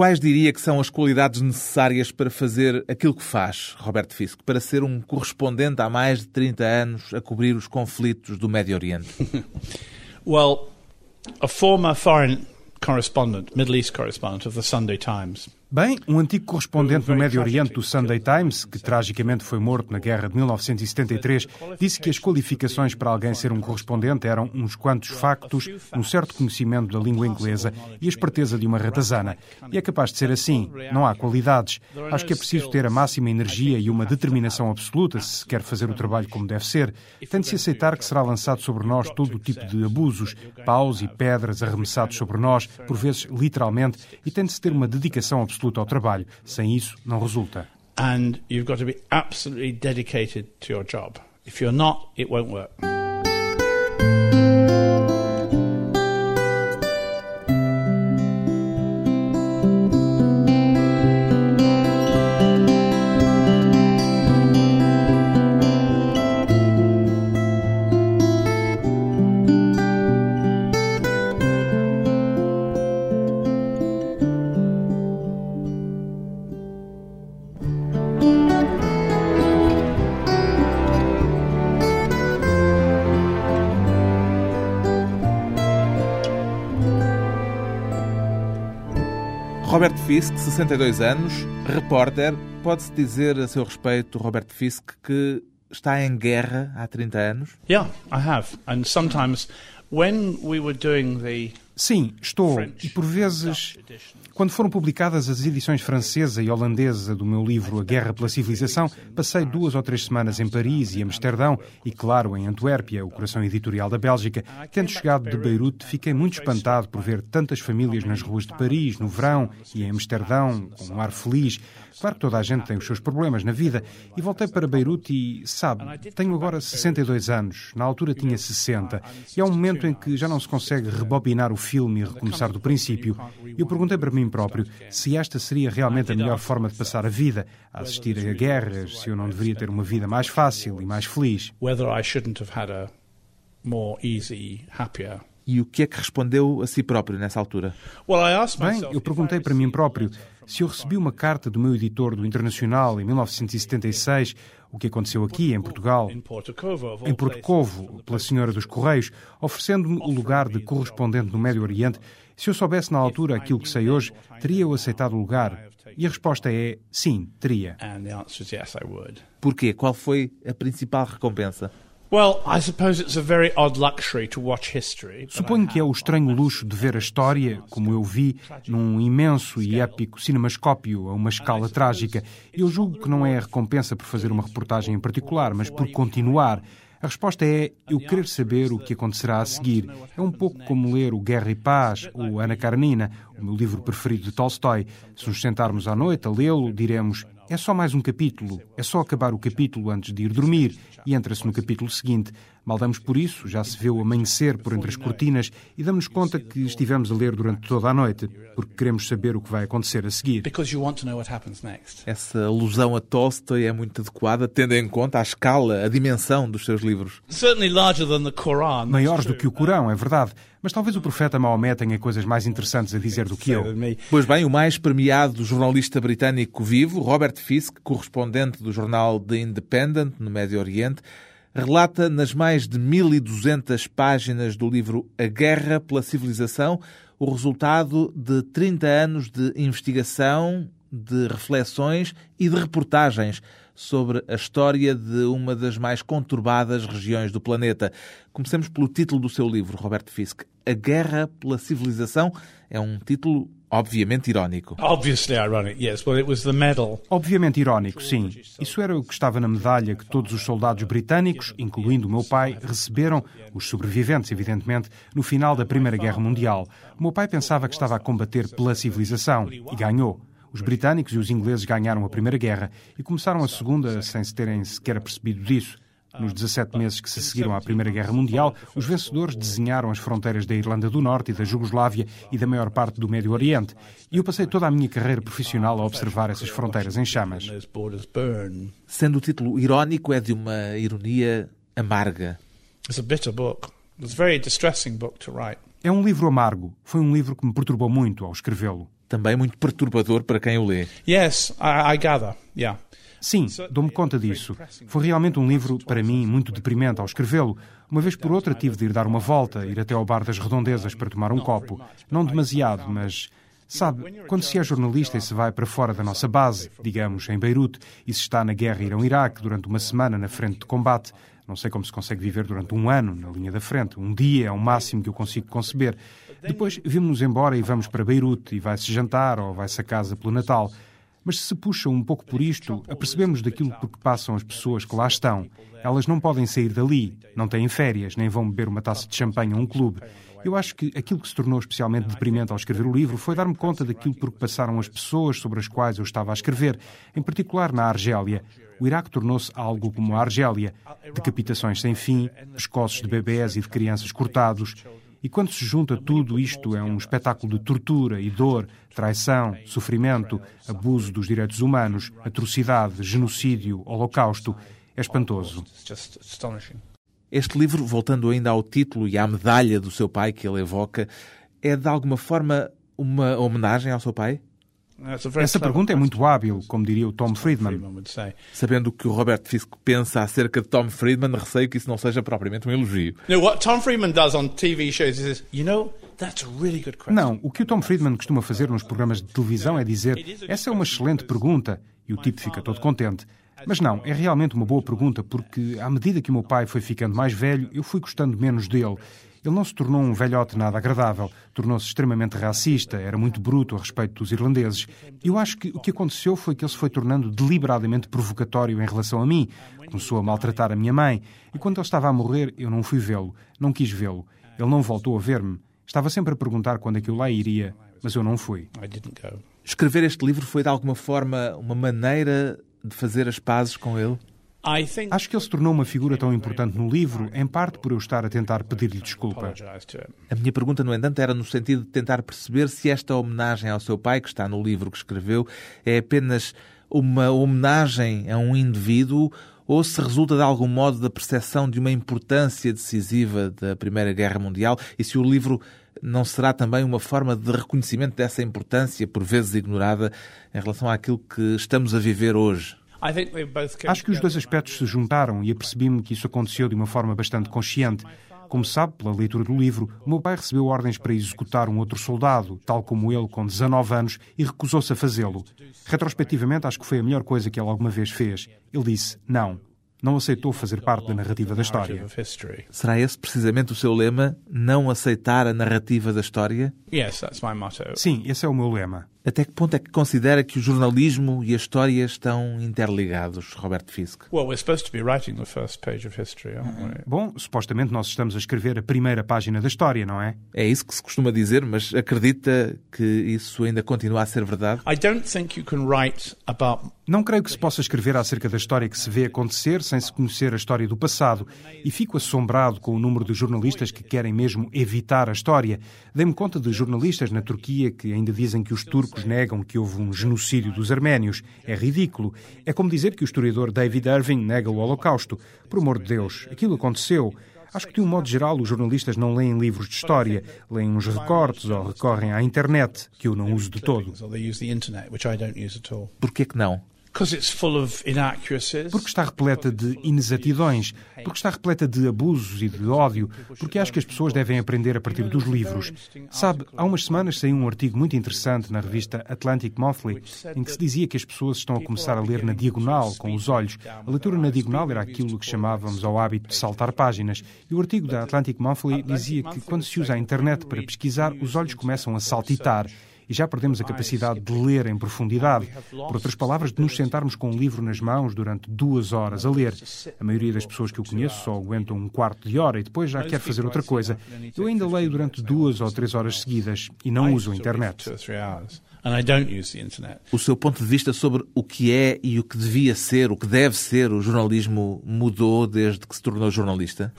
Quais diria que são as qualidades necessárias para fazer aquilo que faz, Roberto Fisk, para ser um correspondente há mais de 30 anos a cobrir os conflitos do Médio Oriente? well, a former foreign correspondent, Middle East correspondent of the Sunday Times, Bem, um antigo correspondente no Médio Oriente do Sunday Times, que tragicamente foi morto na guerra de 1973, disse que as qualificações para alguém ser um correspondente eram uns quantos factos, um certo conhecimento da língua inglesa e a esperteza de uma ratazana. E é capaz de ser assim. Não há qualidades. Acho que é preciso ter a máxima energia e uma determinação absoluta se se quer fazer o trabalho como deve ser. Tem de se aceitar que será lançado sobre nós todo o tipo de abusos, paus e pedras arremessados sobre nós, por vezes literalmente, e tem de se ter uma dedicação absoluta absoluta ao trabalho. Sem isso, não resulta. And you've got to be absolutely dedicated to your job. If you're not, it won't work. Fisk, 62 anos, repórter. Pode-se dizer a seu respeito, Robert Fisk, que está em guerra há 30 anos? Yeah, I have. And sometimes when we were doing the Sim, estou. E por vezes, quando foram publicadas as edições francesa e holandesa do meu livro A Guerra pela Civilização, passei duas ou três semanas em Paris e Amsterdão e, claro, em Antuérpia, o coração editorial da Bélgica. Tendo chegado de Beirute, fiquei muito espantado por ver tantas famílias nas ruas de Paris, no verão, e em Amsterdão, com um ar feliz. Claro que toda a gente tem os seus problemas na vida. E voltei para Beirute e, sabe, tenho agora 62 anos. Na altura tinha 60. E há um momento em que já não se consegue rebobinar o filme e recomeçar do princípio. E eu perguntei para mim próprio se esta seria realmente a melhor forma de passar a vida, a assistir a guerras, se eu não deveria ter uma vida mais fácil e mais feliz. whether I shouldn't have had a more easy, happier. E o que é que respondeu a si próprio nessa altura? Well, I asked Bem, myself eu perguntei para mim próprio se eu recebi uma carta do meu editor do Internacional em 1976, o que aconteceu aqui em Portugal, em Porto Covo, pela Senhora dos Correios, oferecendo-me o lugar de correspondente no Médio Oriente. Se eu soubesse na altura aquilo que sei hoje, teria eu aceitado o lugar? E a resposta é sim, teria. Porquê? Qual foi a principal recompensa? Well, I suppose it's a very odd luxury to watch history. but I Suponho que é o estranho luxo de ver a história, como eu vi, num imenso e épico cinemascópio a uma escala trágica. Eu julgo que não é a recompensa por fazer uma reportagem em particular, mas por continuar. A resposta é eu querer saber o que acontecerá a seguir. É um pouco como ler o Guerra e Paz ou Ana Karenina, o meu livro preferido de Tolstói. Se nos sentarmos à noite a lê-lo, diremos é só mais um capítulo, é só acabar o capítulo antes de ir dormir e entra-se no capítulo seguinte. Mal damos por isso, já se vê o amanhecer por entre as cortinas e damos-nos conta que estivemos a ler durante toda a noite, porque queremos saber o que vai acontecer a seguir. Because you want to know what happens next. Essa alusão a Tolstói é muito adequada, tendo em conta a escala, a dimensão dos seus livros. Certainly larger than the Quran. that's Maiores do que o Corão, é verdade, mas talvez o profeta Maomé tenha coisas mais interessantes a dizer do que eu. Pois bem, o mais premiado jornalista britânico vivo, Robert Fisk, correspondente do jornal The Independent no Médio Oriente, relata nas mais de 1200 páginas do livro A Guerra pela Civilização o resultado de 30 anos de investigação, de reflexões e de reportagens sobre a história de uma das mais conturbadas regiões do planeta. Comecemos pelo título do seu livro, Robert Fisk. A Guerra pela Civilização é um título obviamente irónico. Obviously ironic, yes. Well, it was the medal. Obviamente irónico, sim. Isso era o que estava na medalha que todos os soldados britânicos, incluindo o meu pai, receberam, os sobreviventes, evidentemente, no final da Primeira Guerra Mundial. O meu pai pensava que estava a combater pela civilização e ganhou. Os britânicos e os ingleses ganharam a Primeira Guerra e começaram a Segunda sem se terem sequer apercebido disso. Nos 17 meses que se seguiram à Primeira Guerra Mundial, os vencedores desenharam as fronteiras da Irlanda do Norte e da Jugoslávia e da maior parte do Médio Oriente. E eu passei toda a minha carreira profissional a observar essas fronteiras em chamas. Sendo o título irónico, é de uma ironia amarga. It's a bitter book. It was a very distressing book to write. É um livro amargo. Foi um livro que me perturbou muito ao escrevê-lo. também muito perturbador para quem o lê. Yes, I, I gather. Yeah. Sim, dou-me conta disso. Foi realmente um livro, para mim, muito deprimente ao escrevê-lo. Uma vez por outra tive de ir dar uma volta, ir até ao bar das Redondezas para tomar um copo. Não demasiado, mas Sabe, quando se é jornalista e se vai para fora da nossa base, digamos, em Beirute, e se está na guerra Irão-Iraque durante uma semana na frente de combate, não sei como se consegue viver durante um ano na linha da frente. Um dia é o máximo que eu consigo conceber. Depois vimos-nos embora e vamos para Beirute, e vai-se jantar ou vai-se a casa pelo Natal. Mas se se puxa um pouco por isto, apercebemos daquilo por que passam as pessoas que lá estão. Elas não podem sair dali, não têm férias, nem vão beber uma taça de champanhe a um clube. Eu acho que aquilo que se tornou especialmente deprimente ao escrever o livro foi dar-me conta daquilo por que passaram as pessoas sobre as quais eu estava a escrever, em particular na Argélia. O Iraque tornou-se algo como a Argélia: decapitações sem fim, pescoços de bebés e de crianças cortados. E quando se junta tudo isto, é um espetáculo de tortura e dor, traição, sofrimento, abuso dos direitos humanos, atrocidade, genocídio, holocausto. É espantoso. Este livro, voltando ainda ao título e à medalha do seu pai que ele evoca, é de alguma forma uma homenagem ao seu pai? Essa pergunta é muito hábil, como diria o Tom Friedman. Sabendo o que o Robert Fisk pensa acerca de Tom Friedman, receio que isso não seja propriamente um elogio. Não, o que o Tom Friedman costuma fazer nos programas de televisão é dizer essa é uma excelente pergunta e o tipo fica todo contente. Mas não, é realmente uma boa pergunta, porque à medida que o meu pai foi ficando mais velho, eu fui gostando menos dele. Ele não se tornou um velhote nada agradável, tornou-se extremamente racista, era muito bruto a respeito dos irlandeses. Eu acho que o que aconteceu foi que ele se foi tornando deliberadamente provocatório em relação a mim. Começou a maltratar a minha mãe, e quando ele estava a morrer, eu não fui vê-lo, não quis vê-lo. Ele não voltou a ver-me. Estava sempre a perguntar quando é que eu lá iria, mas eu não fui. Escrever este livro foi de alguma forma uma maneira de fazer as pazes com ele? Acho que ele se tornou uma figura tão importante no livro, em parte por eu estar a tentar pedir-lhe desculpa. A minha pergunta, no entanto, era no sentido de tentar perceber se esta homenagem ao seu pai, que está no livro que escreveu, é apenas uma homenagem a um indivíduo ou se resulta de algum modo da percepção de uma importância decisiva da Primeira Guerra Mundial e se o livro não será também uma forma de reconhecimento dessa importância, por vezes ignorada, em relação àquilo que estamos a viver hoje? Acho que os dois aspectos se juntaram e apercebi-me que isso aconteceu de uma forma bastante consciente. Como sabe, pela leitura do livro, o meu pai recebeu ordens para executar um outro soldado, tal como ele, com 19 anos, e recusou-se a fazê-lo. Retrospectivamente, acho que foi a melhor coisa que ele alguma vez fez. Ele disse não não aceitou fazer parte da narrativa da história. Será esse precisamente o seu lema? Não aceitar a narrativa da história? Sim, esse é o meu lema. Até que ponto é que considera que o jornalismo e a história estão interligados, Robert Fisk? Bom, supostamente nós estamos a escrever a primeira página da história, não é? É isso que se costuma dizer, mas acredita que isso ainda continua a ser verdade? Não creio que se possa escrever acerca da história que se vê acontecer sem se conhecer a história do passado, e fico assombrado com o número de jornalistas que querem mesmo evitar a história. Dei-me conta de jornalistas na Turquia que ainda dizem que os turcos negam que houve um genocídio dos arménios. É ridículo. É como dizer que o historiador David Irving nega o Holocausto. Por amor de Deus, aquilo aconteceu. Acho que, de um modo geral, os jornalistas não leem livros de história, leem uns recortes ou recorrem à internet, que eu não uso de todo. Por que não? Porque está repleta de inexatidões, porque está repleta de abusos e de ódio, porque acho que as pessoas devem aprender a partir dos livros. Sabe, há umas semanas saiu um artigo muito interessante na revista Atlantic Monthly, em que se dizia que as pessoas estão a começar a ler na diagonal, com os olhos. A leitura na diagonal era aquilo que chamávamos ao hábito de saltar páginas. E o artigo da Atlantic Monthly dizia que quando se usa a internet para pesquisar, os olhos começam a saltitar e já perdemos a capacidade de ler em profundidade. Por outras palavras, de nos sentarmos com um livro nas mãos durante duas horas a ler. A maioria das pessoas que eu conheço só aguentam um quarto de hora e depois já quer fazer outra coisa. Eu ainda leio durante duas ou três horas seguidas e não uso a internet. O seu ponto de vista sobre o que é e o que devia ser, o que deve ser o jornalismo mudou desde que se tornou jornalista?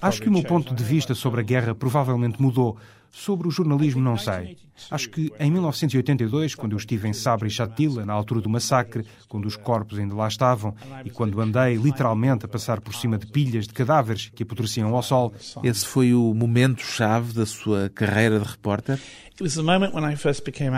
Acho que o meu ponto de vista sobre a guerra provavelmente mudou. Sobre o jornalismo, não sei. Acho que em 1982, quando eu estive em Sabra e Shatila, na altura do massacre, quando os corpos ainda lá estavam, e quando andei literalmente a passar por cima de pilhas de cadáveres que apodreciam ao sol. Esse foi o momento-chave da sua carreira de repórter? It was the moment when I first became.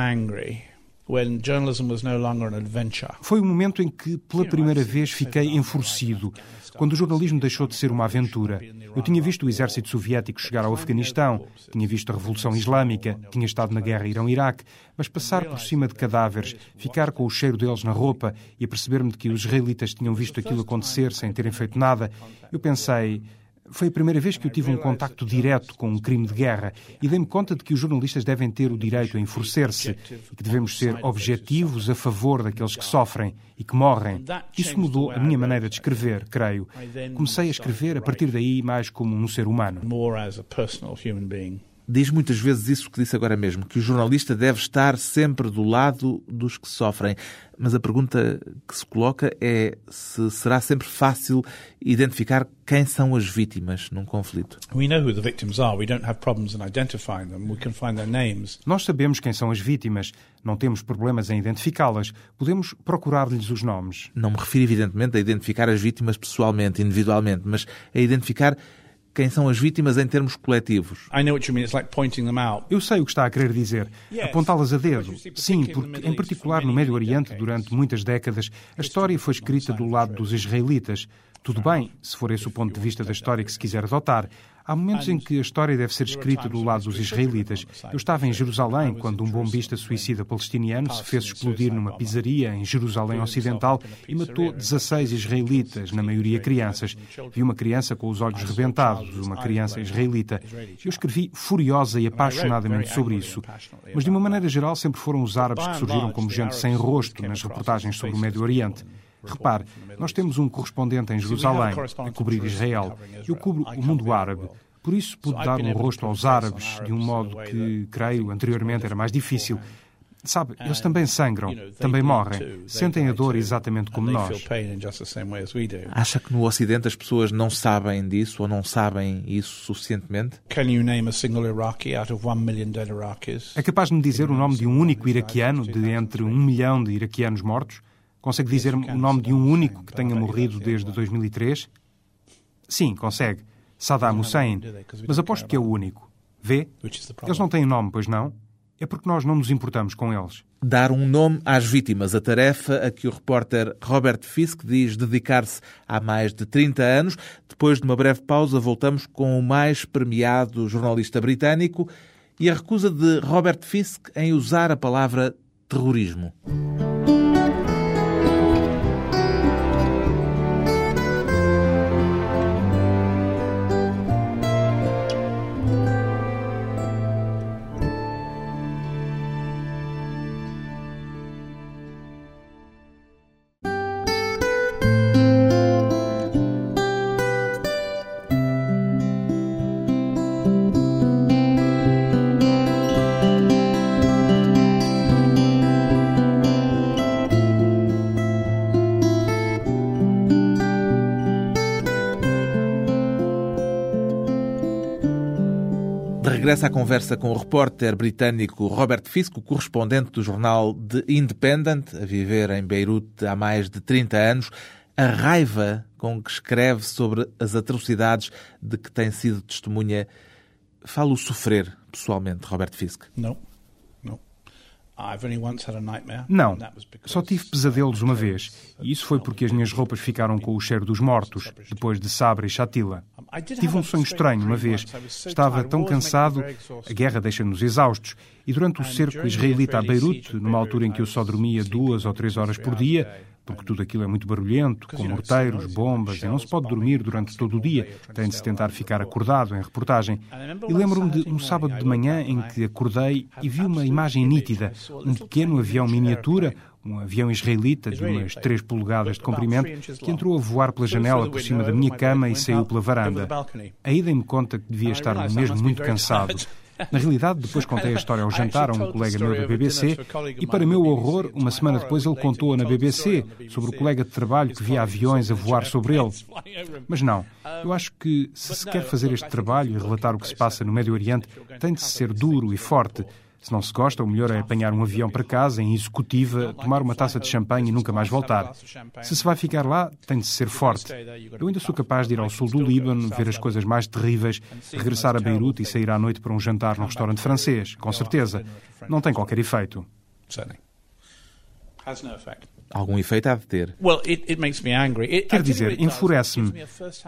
Foi o momento em que, pela primeira vez, fiquei enfurecido, quando o jornalismo deixou de ser uma aventura. Eu tinha visto o exército soviético chegar ao Afeganistão, tinha visto a Revolução Islâmica, tinha estado na guerra Irão-Iraque, mas passar por cima de cadáveres, ficar com o cheiro deles na roupa e perceber-me de que os israelitas tinham visto aquilo acontecer sem terem feito nada, eu pensei. Foi a primeira vez que eu tive um contacto direto com um crime de guerra e dei-me conta de que os jornalistas devem ter o direito a enfurecer-se e que devemos ser objetivos a favor daqueles que sofrem e que morrem. Isso mudou a minha maneira de escrever, creio. Comecei a escrever a partir daí mais como um ser humano. Diz muitas vezes isso que disse agora mesmo, que o jornalista deve estar sempre do lado dos que sofrem. Mas a pergunta que se coloca é se será sempre fácil identificar quem são as vítimas num conflito. Nós sabemos quem são as vítimas. Não temos problemas em identificá-las. Podemos procurar-lhes os nomes. Não me refiro, evidentemente, a identificar as vítimas pessoalmente, individualmente, mas a identificar quem são as vítimas em termos coletivos. Eu sei o que está a querer dizer. Apontá-las a dedo. Sim, porque, em particular no Médio Oriente, durante muitas décadas, a história foi escrita do lado dos israelitas. Tudo bem, se for esse o ponto de vista da história que se quiser adotar. Há momentos em que a história deve ser escrita do lado dos israelitas. Eu estava em Jerusalém quando um bombista suicida palestiniano se fez explodir numa pizzaria em Jerusalém Ocidental e matou 16 israelitas, na maioria crianças. Vi uma criança com os olhos rebentados, uma criança israelita. Eu escrevi furiosa e apaixonadamente sobre isso. Mas, de uma maneira geral, sempre foram os árabes que surgiram como gente sem rosto nas reportagens sobre o Médio Oriente. Repare, nós temos um correspondente em Jerusalém a cobrir Israel. Eu cubro o mundo árabe. Por isso pude dar um rosto aos árabes de um modo que, creio, anteriormente era mais difícil. Sabe, eles também sangram, também morrem, sentem a dor exatamente como nós. Acha que no Ocidente as pessoas não sabem disso ou não sabem isso suficientemente? É capaz de me dizer o nome de um único iraquiano de entre um milhão de iraquianos mortos? Consegue dizer-me o nome de um único que tenha morrido desde 2003? Sim, consegue. Saddam Hussein. Mas aposto que é o único. Vê? Eles não têm nome, pois não? É porque nós não nos importamos com eles. Dar um nome às vítimas, a tarefa a que o repórter Robert Fisk diz dedicar-se há mais de 30 anos. Depois de uma breve pausa, voltamos com o mais premiado jornalista britânico e a recusa de Robert Fisk em usar a palavra terrorismo. Conversa com o repórter britânico Robert Fisk, correspondente do jornal The Independent, a viver em Beirute há mais de 30 anos. A raiva com que escreve sobre as atrocidades de que tem sido testemunha fala o sofrer, pessoalmente, Robert Fisk? Não. Não, só tive pesadelos uma vez, e isso foi porque as minhas roupas ficaram com o cheiro dos mortos, depois de Sabra e Chatila. Tive um sonho estranho uma vez. Estava tão cansado, a guerra deixa-nos exaustos, e durante o cerco israelita a Beirute, numa altura em que eu só dormia duas ou três horas por dia, porque tudo aquilo é muito barulhento, com morteiros, bombas, e não se pode dormir durante todo o dia, tem de se tentar ficar acordado em reportagem. E lembro-me de um sábado de manhã em que acordei e vi uma imagem nítida, um pequeno avião miniatura, um avião israelita de umas 3 polegadas de comprimento, que entrou a voar pela janela por cima da minha cama e saiu pela varanda. Aí dei-me conta que devia estar mesmo muito cansado. Na realidade, depois contei a história ao jantar a um colega meu da BBC e, para meu horror, uma semana depois ele contou-a na BBC sobre o colega de trabalho que via aviões a voar sobre ele. Mas não, eu acho que se se quer fazer este trabalho e relatar o que se passa no Médio Oriente, tem de ser duro e forte. Se não se gosta, o melhor é apanhar um avião para casa, em executiva, tomar uma taça de champanhe e nunca mais voltar. Se se vai ficar lá, tem de ser forte. Eu ainda sou capaz de ir ao sul do Líbano, ver as coisas mais terríveis, regressar a Beirute e sair à noite para um jantar num restaurante francês, com certeza. Não tem qualquer efeito. Algum efeito há de ter. Quer dizer, enfurece-me.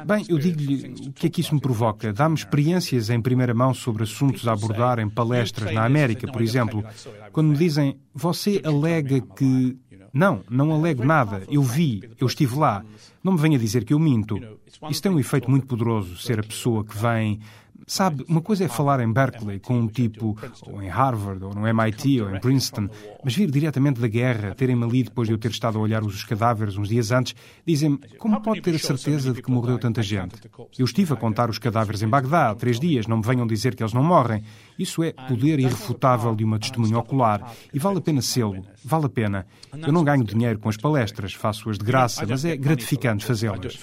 Bem, eu digo-lhe o que é que isso me provoca. Dá-me experiências em primeira mão sobre assuntos a abordar em palestras na América, por exemplo. Quando me dizem, você alega que. Não, não alego nada. Eu vi, eu estive lá. Não me venha dizer que eu minto. Isso tem um efeito muito poderoso, ser a pessoa que vem Sabe, uma coisa é falar em Berkeley com um tipo, ou em Harvard, ou no MIT, ou em Princeton, mas vir diretamente da guerra, terem-me ali depois de eu ter estado a olhar os cadáveres uns dias antes, dizem-me, como pode ter a certeza de que morreu tanta gente? Eu estive a contar os cadáveres em Bagdá há três dias, não me venham dizer que eles não morrem. Isso é poder irrefutável de uma testemunha ocular. E vale a pena sê-lo, vale a pena. Eu não ganho dinheiro com as palestras, faço-as de graça, mas é gratificante fazê-las.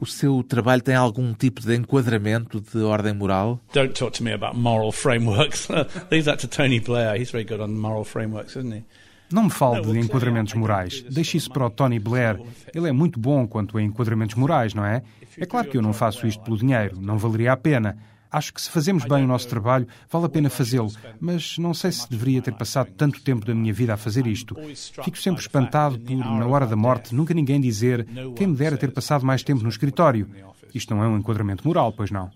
O seu trabalho tem algum tipo de enquadramento de ordem moral? Don't talk to me about moral frameworks. Leave that to Tony Blair. He's very good on moral frameworks, isn't he? Não me fale de enquadramentos morais. Deixe isso para o Tony Blair. Ele é muito bom quanto a enquadramentos morais, não é? É claro que eu não faço isto pelo dinheiro. Não valeria a pena. Acho que se fazemos bem o nosso trabalho, vale a pena fazê-lo, mas não sei se deveria ter passado tanto tempo da minha vida a fazer isto. Fico sempre espantado por, na hora da morte, nunca ninguém dizer quem me dera ter passado mais tempo no escritório. Isto não é um enquadramento moral, pois não?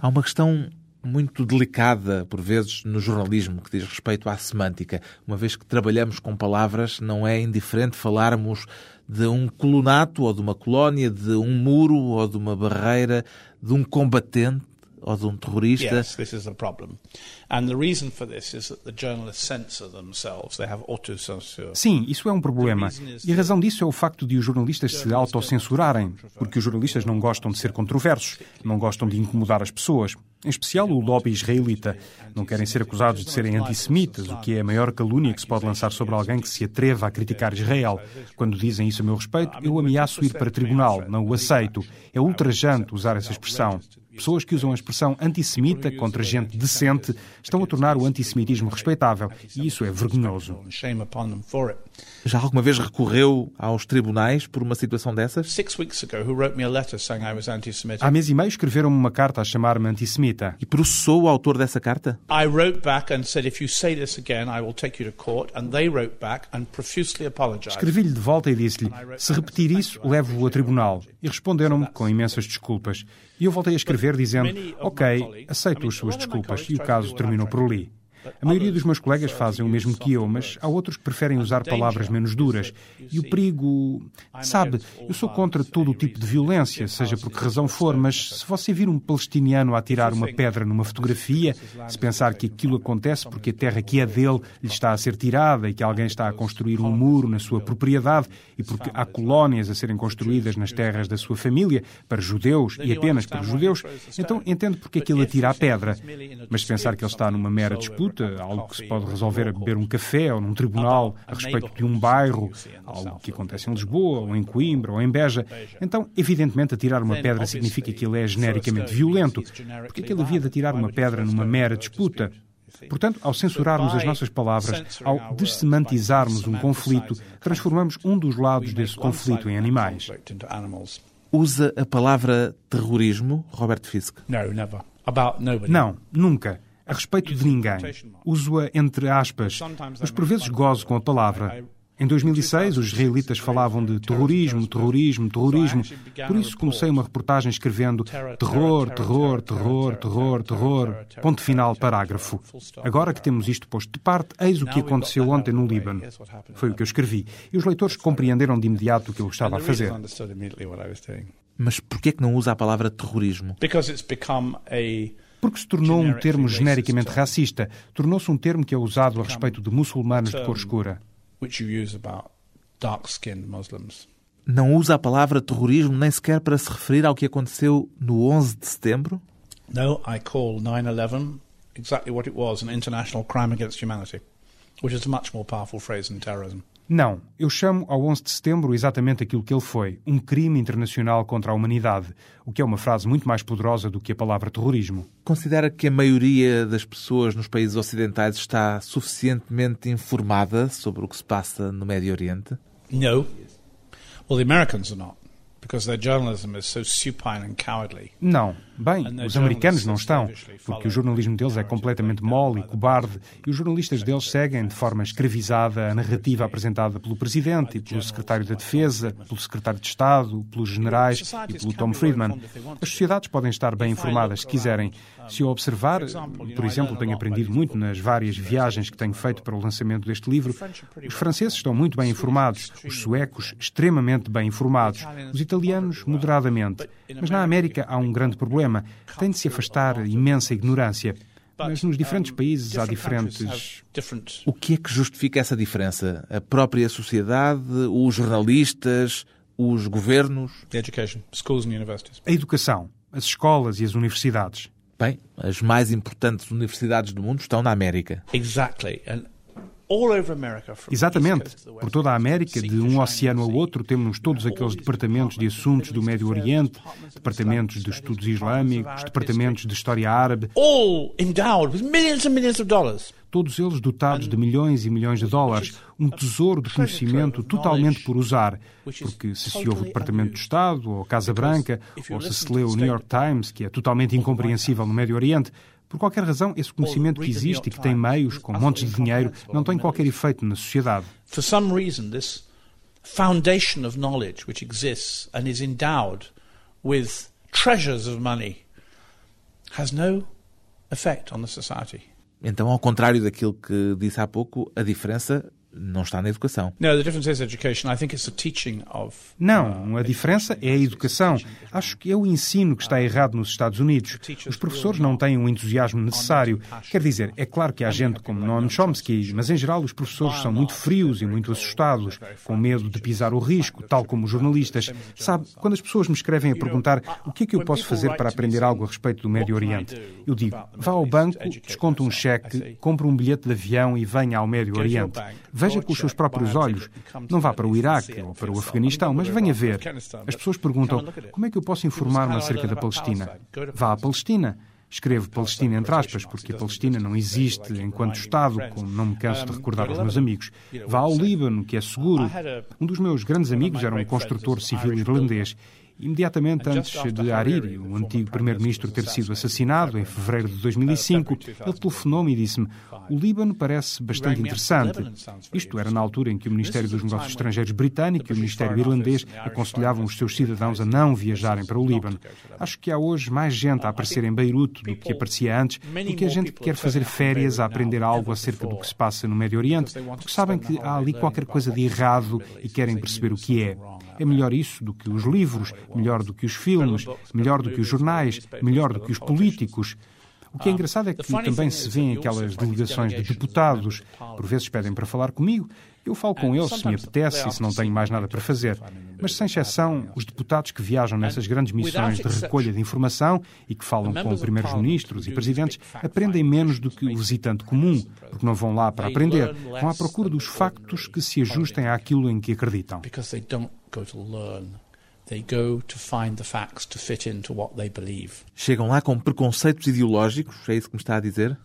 Há uma questão muito delicada, por vezes, no jornalismo, que diz respeito à semântica. Uma vez que trabalhamos com palavras, não é indiferente falarmos de um colonato ou de uma colónia, de um muro ou de uma barreira, de um combatente ou de um terrorista. Yes, this is a problem. And the reason for this is that the journalists censor themselves. They have autocensure. Sim, isso é um problema. E a razão disso é o facto de os jornalistas se autocensurarem, porque os jornalistas não gostam de ser controversos, não gostam de incomodar as pessoas. Em especial o lobby israelita. Não querem ser acusados de serem antissemitas, o que é a maior calúnia que se pode lançar sobre alguém que se atreva a criticar Israel. Quando dizem isso a meu respeito, eu ameaço ir para tribunal, não o aceito. É ultrajante usar essa expressão. Pessoas que usam a expressão antissemita contra gente decente estão a tornar o antissemitismo respeitável e isso é vergonhoso. Já alguma vez recorreu aos tribunais por uma situação dessas? Há mês e meio escreveram-me uma carta a chamar-me antissemita. E processou o autor dessa carta? Escrevi-lhe de volta e disse-lhe: se repetir isso, levo-o a tribunal. E responderam-me com imensas desculpas. E eu voltei a escrever dizendo: Ok, aceito as suas desculpas. E o caso terminou por ali. A maioria dos meus colegas fazem o mesmo que eu, mas há outros que preferem usar palavras menos duras. E o perigo. Sabe, eu sou contra todo o tipo de violência, seja por que razão for, mas se você vir um palestiniano a atirar uma pedra numa fotografia, se pensar que aquilo acontece porque a terra que é dele lhe está a ser tirada e que alguém está a construir um muro na sua propriedade e porque há colónias a serem construídas nas terras da sua família para judeus e apenas para judeus, então entendo porque é que ele atira a pedra. Mas se pensar que ele está numa mera disputa, algo que se pode resolver a beber um café ou num tribunal a respeito de um bairro, algo que acontece em Lisboa, ou em Coimbra, ou em Beja, então, evidentemente, atirar uma pedra significa que ele é genericamente violento. Porque é que ele havia de atirar uma pedra numa mera disputa? Portanto, ao censurarmos as nossas palavras, ao dessemantizarmos um conflito, transformamos um dos lados desse conflito em animais. Usa a palavra terrorismo, Robert Fisk? Não, nunca a respeito de ninguém. Uso-a entre aspas, mas por vezes gozo com a palavra. Em 2006, os israelitas falavam de terrorismo, terrorismo, terrorismo. Por isso comecei uma reportagem escrevendo terror, terror, terror, terror, terror. Ponto final, parágrafo. Agora que temos isto posto de parte, eis o que aconteceu ontem no Líbano. Foi o que eu escrevi. E os leitores compreenderam de imediato o que eu estava a fazer. Mas por que é que não usa a palavra terrorismo? Porque se tornou um termo genericamente racista. Tornou-se um termo que é usado a respeito de muçulmanos de cor escura. não usa a palavra terrorismo nem sequer para se referir ao que aconteceu no 11 de setembro? No, I call 9/11 exactly what it was, an international crime against humanity, which is a much more powerful phrase than terrorism. Não, eu chamo ao 11 de setembro exatamente aquilo que ele foi, um crime internacional contra a humanidade, o que é uma frase muito mais poderosa do que a palavra terrorismo. Considera que a maioria das pessoas nos países ocidentais está suficientemente informada sobre o que se passa no Médio Oriente? No. Well, the Americans are not. Não. Bem, os americanos não estão, porque o jornalismo deles é completamente mole e cobarde e os jornalistas deles seguem de forma escravizada a narrativa apresentada pelo Presidente e pelo Secretário da Defesa, pelo Secretário de Estado, pelos generais e pelo Tom Friedman. As sociedades podem estar bem informadas se quiserem. Se eu observar, por exemplo, tenho aprendido muito nas várias viagens que tenho feito para o lançamento deste livro, os franceses estão muito bem informados, os suecos extremamente bem informados, os italianos moderadamente. Mas na América há um grande problema. Tem de se afastar imensa ignorância. Mas nos diferentes países há diferentes. O que é que justifica essa diferença? A própria sociedade, os jornalistas, os governos? A educação, as escolas e as universidades. Bem, as mais importantes universidades do mundo estão na América. Exactly. And Exatamente. Por toda a América, de um oceano ao outro, temos todos aqueles departamentos de assuntos do Médio Oriente, departamentos de estudos islâmicos, departamentos de história árabe. Todos eles dotados de milhões e milhões de dólares, um tesouro de conhecimento totalmente por usar. Porque se se ouve o Departamento de Estado, ou a Casa Branca, ou se se lê o New York Times, que é totalmente incompreensível no Médio Oriente, por qualquer razão, esse conhecimento que existe e que tem meios, com montes de dinheiro, não tem qualquer efeito na sociedade. For some reason, this foundation of knowledge which exists and is endowed with treasures of money has no effect on the society. Então, ao contrário daquilo que disse há pouco, a diferença não está na educação. Não, a diferença é a educação. Acho que é o ensino que está errado nos Estados Unidos. Os professores não têm o entusiasmo necessário. Quer dizer, é claro que há gente como Noam Chomsky, mas em geral os professores são muito frios e muito assustados, com medo de pisar o risco, tal como os jornalistas. Sabe, quando as pessoas me escrevem a perguntar o que é que eu posso fazer para aprender algo a respeito do Médio Oriente, eu digo, vá ao banco, desconta um cheque, compre um bilhete de avião e venha ao Médio Oriente. Veja com os seus próprios olhos. Não vá para o Iraque ou para o Afeganistão, mas venha ver. As pessoas perguntam: como é que eu posso informar-me acerca da Palestina? Vá à Palestina. Escrevo Palestina entre aspas, porque a Palestina não existe enquanto Estado, como não me canso de recordar aos meus amigos. Vá ao Líbano, que é seguro. Um dos meus grandes amigos era um construtor civil irlandês Imediatamente antes de Hariri, o antigo primeiro-ministro, ter sido assassinado em fevereiro de 2005, ele telefonou-me e disse-me: O Líbano parece bastante interessante. Isto era na altura em que o Ministério dos Negócios Estrangeiros britânico e o Ministério irlandês aconselhavam os seus cidadãos a não viajarem para o Líbano. Acho que há hoje mais gente a aparecer em Beirute do que aparecia antes, do que a gente que quer fazer férias a aprender algo acerca do que se passa no Médio Oriente, porque sabem que há ali qualquer coisa de errado e querem perceber o que é. É melhor isso do que os livros, melhor do que os filmes, melhor do que os jornais, melhor do que os políticos. O que é engraçado é que também se vêem aquelas delegações de deputados, por vezes pedem para falar comigo, eu falo com eles se me apetece e se não tenho mais nada para fazer. Mas, sem exceção, os deputados que viajam nessas grandes missões de recolha de informação e que falam com primeiros ministros e presidentes aprendem menos do que o visitante comum, porque não vão lá para aprender, vão à procura dos factos que se ajustem àquilo em que acreditam. Chegam lá com preconceitos ideológicos, é isso que me está a dizer?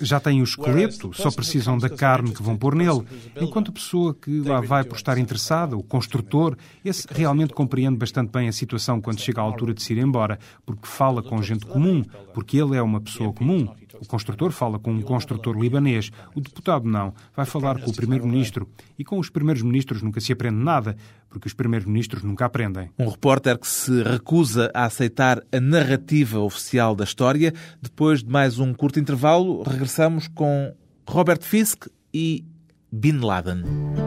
Já têm o esqueleto, só precisam da carne que vão pôr nele. Enquanto a pessoa que lá vai por estar interessada, o construtor, esse realmente compreende bastante bem a situação quando chega à altura de se ir embora, porque fala com gente comum, porque ele é uma pessoa comum. O construtor fala com um construtor libanês, o deputado não, vai falar com o primeiro-ministro. E com os primeiros ministros nunca se aprende nada, porque os primeiros ministros nunca aprendem. Um repórter que se recusa a aceitar a narrativa oficial da história. Depois de mais um curto intervalo, regressamos com Robert Fisk e Bin Laden.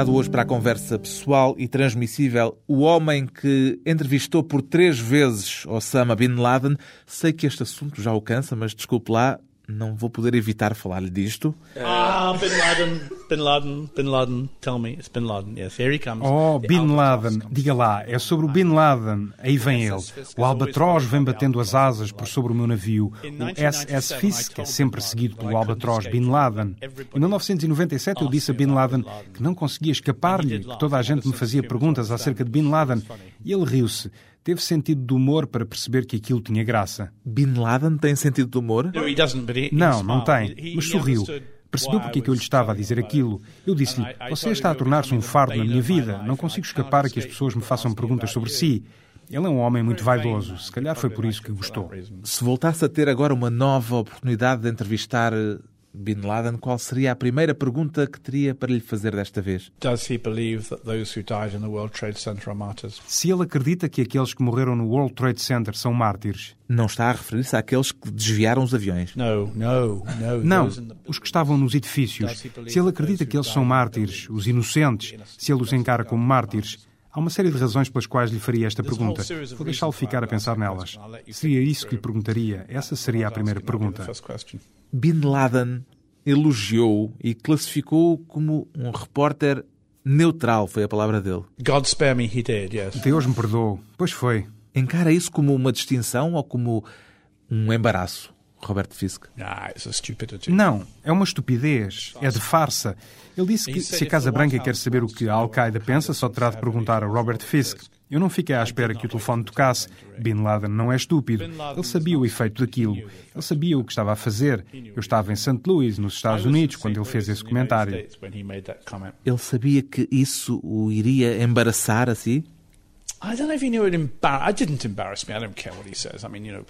Convidado hoje para a conversa pessoal e transmissível, o homem que entrevistou por três vezes Osama Bin Laden. Sei que este assunto já o cansa, mas desculpe lá, não vou poder evitar falar-lhe disto. Ah, Bin Laden, Bin Laden, Bin Laden, tell me, it's Bin Laden. Yes, here he comes. Oh, Bin Laden, diga lá, é sobre o Bin Laden. Aí vem ele. O albatroz vem batendo as asas por sobre o meu navio. O SS Fisk é sempre seguido pelo albatroz Bin Laden. Em 1997 eu disse a Bin Laden que não conseguia escapar-lhe, que toda a gente me fazia perguntas acerca de Bin Laden. E ele riu-se teve sentido de humor para perceber que aquilo tinha graça. Bin Laden tem sentido de humor? Não, não tem, mas sorriu. Percebeu porque é que eu lhe estava a dizer aquilo. Eu disse-lhe: Você está a tornar-se um fardo na minha vida. Não consigo escapar a que as pessoas me façam perguntas sobre si. Ele é um homem muito vaidoso. Se calhar foi por isso que gostou. Se voltasse a ter agora uma nova oportunidade de entrevistar Bin Laden, qual seria a primeira pergunta que teria para lhe fazer desta vez? Se ele acredita que aqueles que morreram no World Trade Center são mártires. Não está a referir-se àqueles que desviaram os aviões. Não, não, não. Não, os que estavam nos edifícios. Se ele acredita que eles são mártires, os inocentes, se ele os encara como mártires, Há uma série de razões pelas quais lhe faria esta pergunta. Vou deixá-lo ficar a pensar nelas. Seria isso que lhe perguntaria? Essa seria a primeira pergunta. Bin Laden elogiou e classificou como um repórter neutral, foi a palavra dele. God spare me, he did, yes. Deus me perdoou. Pois foi. Encara isso como uma distinção ou como um embaraço? Robert Fisk? Não, é uma estupidez, é de farsa. Ele disse que se a Casa Branca quer saber o que a Al-Qaeda pensa, só terá de perguntar a Robert Fisk. Eu não fiquei à espera que o telefone tocasse. Bin Laden não é estúpido. Ele sabia o efeito daquilo. Ele sabia o que estava a fazer. Eu estava em St. Louis, nos Estados Unidos, quando ele fez esse comentário. Ele sabia que isso o iria embaraçar assim? I don't know if he knew it I didn't embarrass me. I don't care what he says. I mean, you know,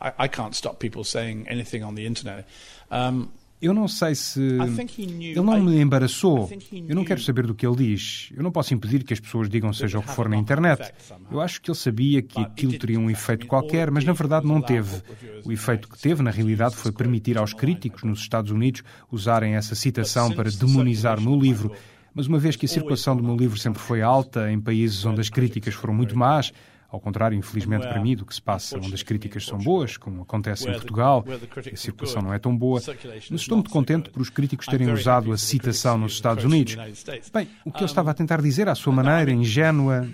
I, I can't stop people saying anything on the internet. Um, eu não sei se. Ele não me embaraçou. Eu não quero saber do que ele diz. Eu não posso impedir que as pessoas digam seja o que for na internet. Eu acho que ele sabia que aquilo teria um efeito qualquer, mas na verdade não teve. O efeito que teve, na realidade, foi permitir aos críticos nos Estados Unidos usarem essa citação para demonizar meu livro. Mas uma vez que a circulação do meu livro sempre foi alta em países onde as críticas foram muito más, ao contrário, infelizmente para mim, do que se passa onde as críticas são boas, como acontece em Portugal, a circulação não é tão boa, mas estou muito contente por os críticos terem usado a citação nos Estados Unidos. Bem, o que ele estava a tentar dizer à sua maneira ingênua.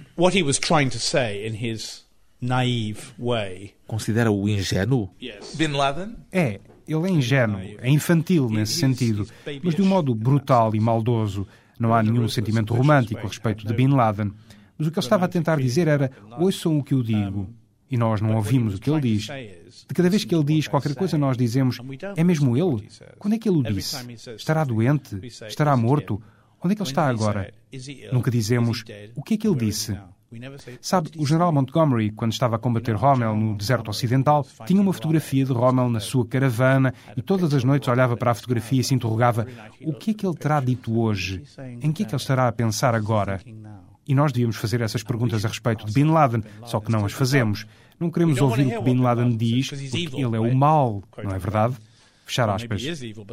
Considera-o ingênuo? Bin Laden? É, ele é ingênuo, é infantil nesse sentido, mas de um modo brutal e maldoso. Não há nenhum sentimento romântico a respeito de Bin Laden. Mas o que ele estava a tentar dizer era: ouçam o que eu digo. E nós não ouvimos o que ele diz. De cada vez que ele diz qualquer coisa, nós dizemos: é mesmo ele? Quando é que ele o disse? Estará doente? Estará morto? Onde é que ele está agora? Nunca dizemos: o que é que ele disse? Sabe, o general Montgomery, quando estava a combater Rommel no deserto ocidental, tinha uma fotografia de Rommel na sua caravana e todas as noites olhava para a fotografia e se interrogava: o que é que ele terá dito hoje? Em que é que ele estará a pensar agora? E nós devíamos fazer essas perguntas a respeito de Bin Laden, só que não as fazemos. Não queremos ouvir o que Bin Laden diz, porque ele é o mal, não é verdade? Fechar aspas.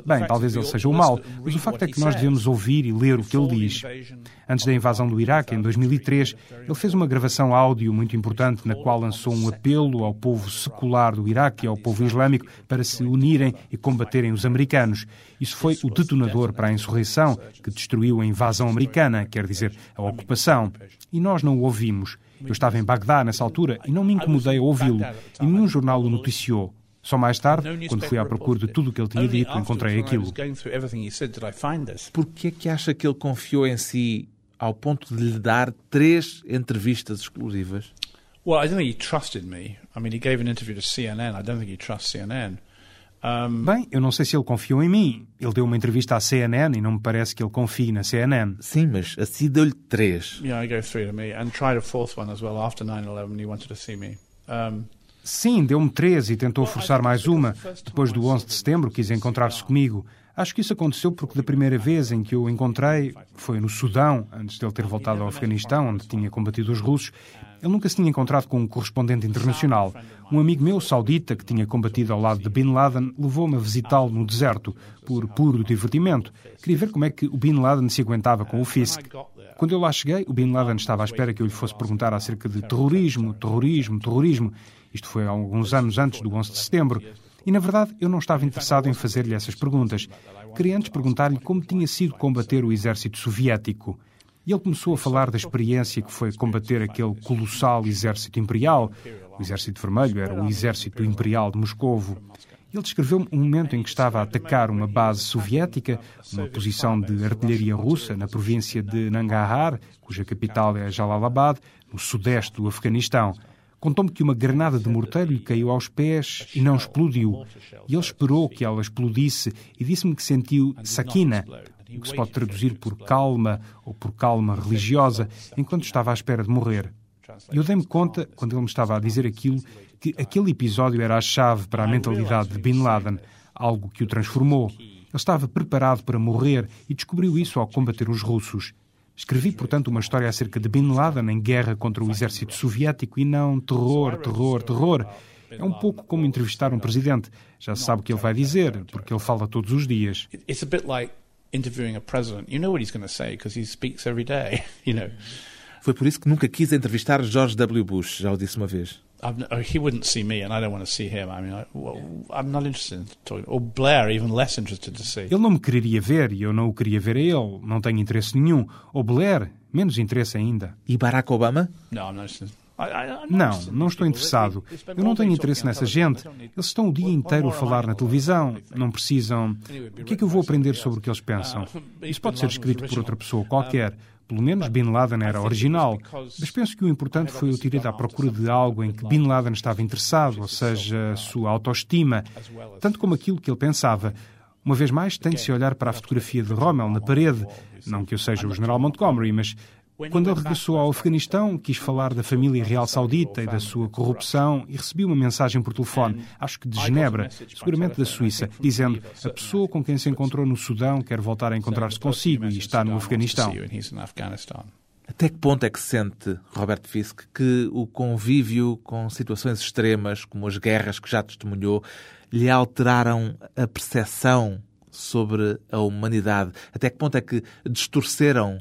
Bem, talvez ele seja o mal, mas o facto é que nós devemos ouvir e ler o que ele diz. Antes da invasão do Iraque, em 2003, ele fez uma gravação áudio muito importante na qual lançou um apelo ao povo secular do Iraque e ao povo islâmico para se unirem e combaterem os americanos. Isso foi o detonador para a insurreição que destruiu a invasão americana, quer dizer, a ocupação. E nós não o ouvimos. Eu estava em Bagdá nessa altura e não me incomodei a ouvi-lo. E nenhum jornal o noticiou. Só mais tarde, quando fui à procura de tudo o que ele tinha dito, encontrei aquilo. Por que é que acha que ele confiou em si ao ponto de lhe dar três entrevistas exclusivas? Well, I don't think he trusted me. I mean, he gave an interview to CNN. I don't think he trusts CNN. Bem, eu não sei se ele confiou em mim. Ele deu uma entrevista à CNN e não me parece que ele confie na CNN. Sim, mas assim deu-lhe três. Yeah, I gave three to me and tried a fourth one as well after 9/11 he wanted to see me. Um... Sim, deu-me três e tentou forçar mais uma. Depois do 11 de setembro, quis encontrar-se comigo. Acho que isso aconteceu porque da primeira vez em que eu o encontrei, foi no Sudão, antes de ele ter voltado ao Afeganistão, onde tinha combatido os russos, ele nunca se tinha encontrado com um correspondente internacional. Um amigo meu, saudita, que tinha combatido ao lado de Bin Laden, levou-me a visitá-lo no deserto, por puro divertimento. Queria ver como é que o Bin Laden se aguentava com o Fisk. Quando eu lá cheguei, o Bin Laden estava à espera que eu lhe fosse perguntar acerca de terrorismo, terrorismo, terrorismo. Isto foi há alguns anos antes do 11 de setembro. E, na verdade, eu não estava interessado em fazer-lhe essas perguntas. Queria antes perguntar-lhe como tinha sido combater o exército soviético. E ele começou a falar da experiência que foi combater aquele colossal exército imperial. O exército vermelho era o exército imperial de Moscovo. Ele descreveu-me um momento em que estava a atacar uma base soviética, uma posição de artilharia russa na província de Nangarhar, cuja capital é Jalalabad, no sudeste do Afeganistão. Contou-me que uma granada de morteiro lhe caiu aos pés e não explodiu. E ele esperou que ela explodisse e disse-me que sentiu sakina, o que se pode traduzir por calma ou por calma religiosa, enquanto estava à espera de morrer. Eu dei-me conta, quando ele me estava a dizer aquilo, que aquele episódio era a chave para a mentalidade de Bin Laden, algo que o transformou. Ele estava preparado para morrer e descobriu isso ao combater os russos. Escrevi, portanto, uma história acerca de Bin Laden em guerra contra o exército soviético e não terror, terror, terror. É um pouco como entrevistar um presidente. Já se sabe o que ele vai dizer, porque ele fala todos os dias. It's a bit like interviewing a president. You know what he's going to say because he speaks every day, you know. Foi por isso que nunca quis entrevistar George W. Bush, já o disse uma vez. He wouldn't see me, and I don't want to see him. I mean, I, I'm not interested in talking. Or Blair, even less interested to see. Ele não me queria ver e eu não o queria ver a ele. Não tenho interesse nenhum. Ou Blair, menos interesse ainda. E Barack Obama? No, I'm not interested. Não, não estou interessado. Eu não tenho interesse nessa gente. Eles estão o dia inteiro a falar na televisão. Não precisam. O que é que eu vou aprender sobre o que eles pensam? Isso pode ser escrito por outra pessoa qualquer. Pelo menos Bin Laden era original. Mas penso que o importante foi eu ter ido à procura de algo em que Bin Laden estava interessado, ou seja, sua autoestima, tanto como aquilo que ele pensava. Uma vez mais, tem de se olhar para a fotografia de Rommel na parede. Não que eu seja o general Montgomery, mas quando ele regressou ao Afeganistão, quis falar da família real saudita e da sua corrupção e recebi uma mensagem por telefone, acho que de Genebra, seguramente da Suíça, dizendo a pessoa com quem se encontrou no Sudão quer voltar a encontrar-se consigo e está no Afeganistão. Até que ponto é que sente, Robert Fisk, que o convívio com situações extremas, como as guerras que já testemunhou, lhe alteraram a percepção sobre a humanidade? Até que ponto é que distorceram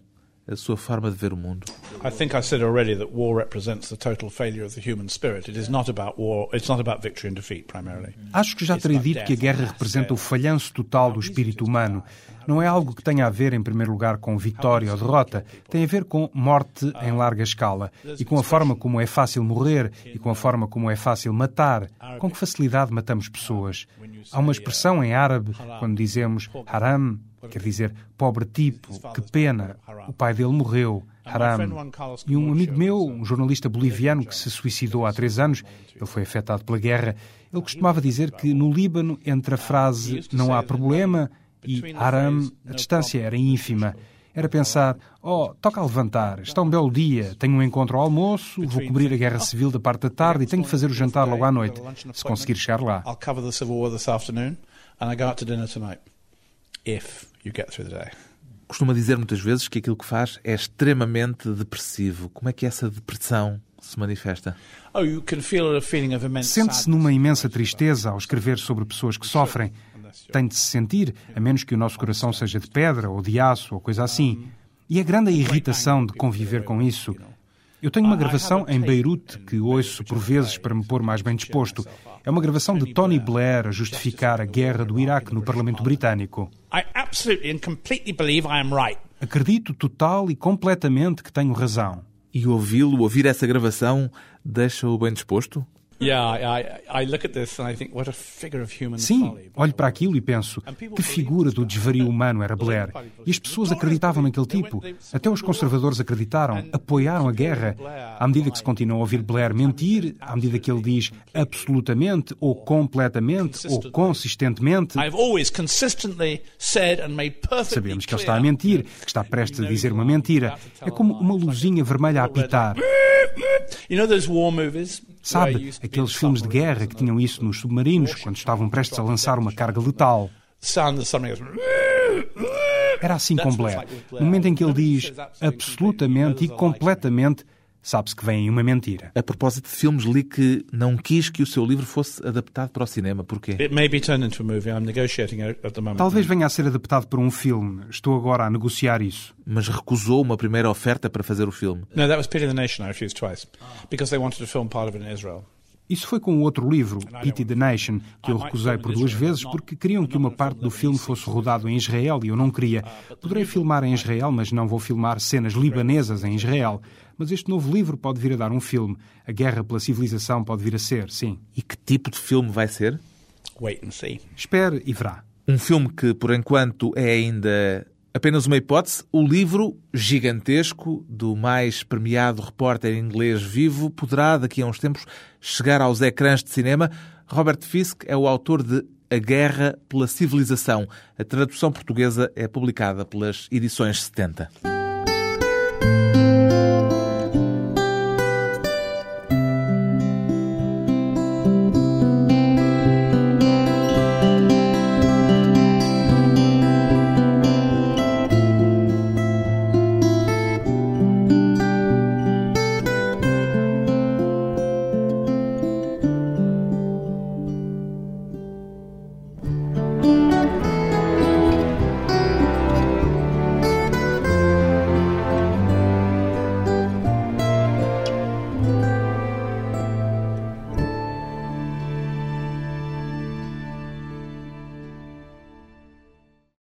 a sua forma de ver o mundo? I think I said already that war represents the total failure of the human spirit. It is not about war, it's not about victory and defeat primarily. Acho que já terei dito que a guerra representa o falhanço total do espírito humano. Não é algo que tenha a ver, em primeiro lugar, com vitória ou derrota. Tem a ver com morte em larga escala e com a forma como é fácil morrer e com a forma como é fácil matar. Com que facilidade matamos pessoas. Há uma expressão em árabe quando dizemos haram, quer dizer pobre tipo, que pena, o pai dele morreu. Haram. E um amigo meu, um jornalista boliviano que se suicidou há três anos, ele foi afetado pela guerra, ele costumava dizer que no Líbano, entre a frase não há problema e Haram, a distância era ínfima. Era pensar, oh, toca a levantar, está um belo dia, tenho um encontro ao almoço, vou cobrir a guerra civil da parte da tarde e tenho de fazer o jantar logo à noite, se conseguir chegar lá. Costuma dizer muitas vezes que aquilo que faz é extremamente depressivo. Como é que essa depressão se manifesta? Oh, Sente-se numa imensa tristeza ao escrever sobre pessoas que sofrem tem de se sentir, a menos que o nosso coração seja de pedra ou de aço ou coisa assim. E é grande a irritação de conviver com isso. Eu tenho uma gravação em Beirute que ouço por vezes para me pôr mais bem disposto. É uma gravação de Tony Blair a justificar a guerra do Iraque no Parlamento Britânico. Acredito total e completamente que tenho razão. E ouvi-lo, ouvir essa gravação, deixa-o bem disposto? Sim, olho para aquilo e penso, que figura do desvario humano era Blair. E as pessoas acreditavam naquele tipo. Até os conservadores acreditaram, apoiaram a guerra. À medida que se continua a ouvir Blair mentir, à medida que ele diz absolutamente, ou completamente, ou consistentemente, sabemos que ele está a mentir, que está prestes a dizer uma mentira. É como uma luzinha vermelha a apitar. Sabe, aqueles filmes de guerra que tinham isso nos submarinos quando estavam prestes a lançar uma carga letal. Era assim com Blair. No momento em que ele diz absolutamente e completamente sabe-se que vem uma mentira. A propósito de filmes, li que não quis que o seu livro fosse adaptado para o cinema. Porquê? Talvez venha a ser adaptado para um filme. Estou agora a negociar isso. Mas recusou uma primeira oferta para fazer o filme. No, that was Pity the Nation I refused twice. Because they wanted to film part of it in Israel. Isso foi com o outro livro, Pity the Nation, que eu recusei por duas vezes porque queriam que uma parte do filme fosse rodado em Israel e eu não queria. Poderei filmar em Israel, mas não vou filmar cenas libanesas em Israel. Mas este novo livro pode vir a dar um filme. A guerra pela civilização pode vir a ser, sim. E que tipo de filme vai ser? Wait and see. Espere e verá. Um filme que, por enquanto, é ainda apenas uma hipótese. O livro gigantesco do mais premiado repórter inglês vivo poderá, daqui a uns tempos, chegar aos ecrãs de cinema. Robert Fisk é o autor de A Guerra pela Civilização. A tradução portuguesa é publicada pelas edições 70.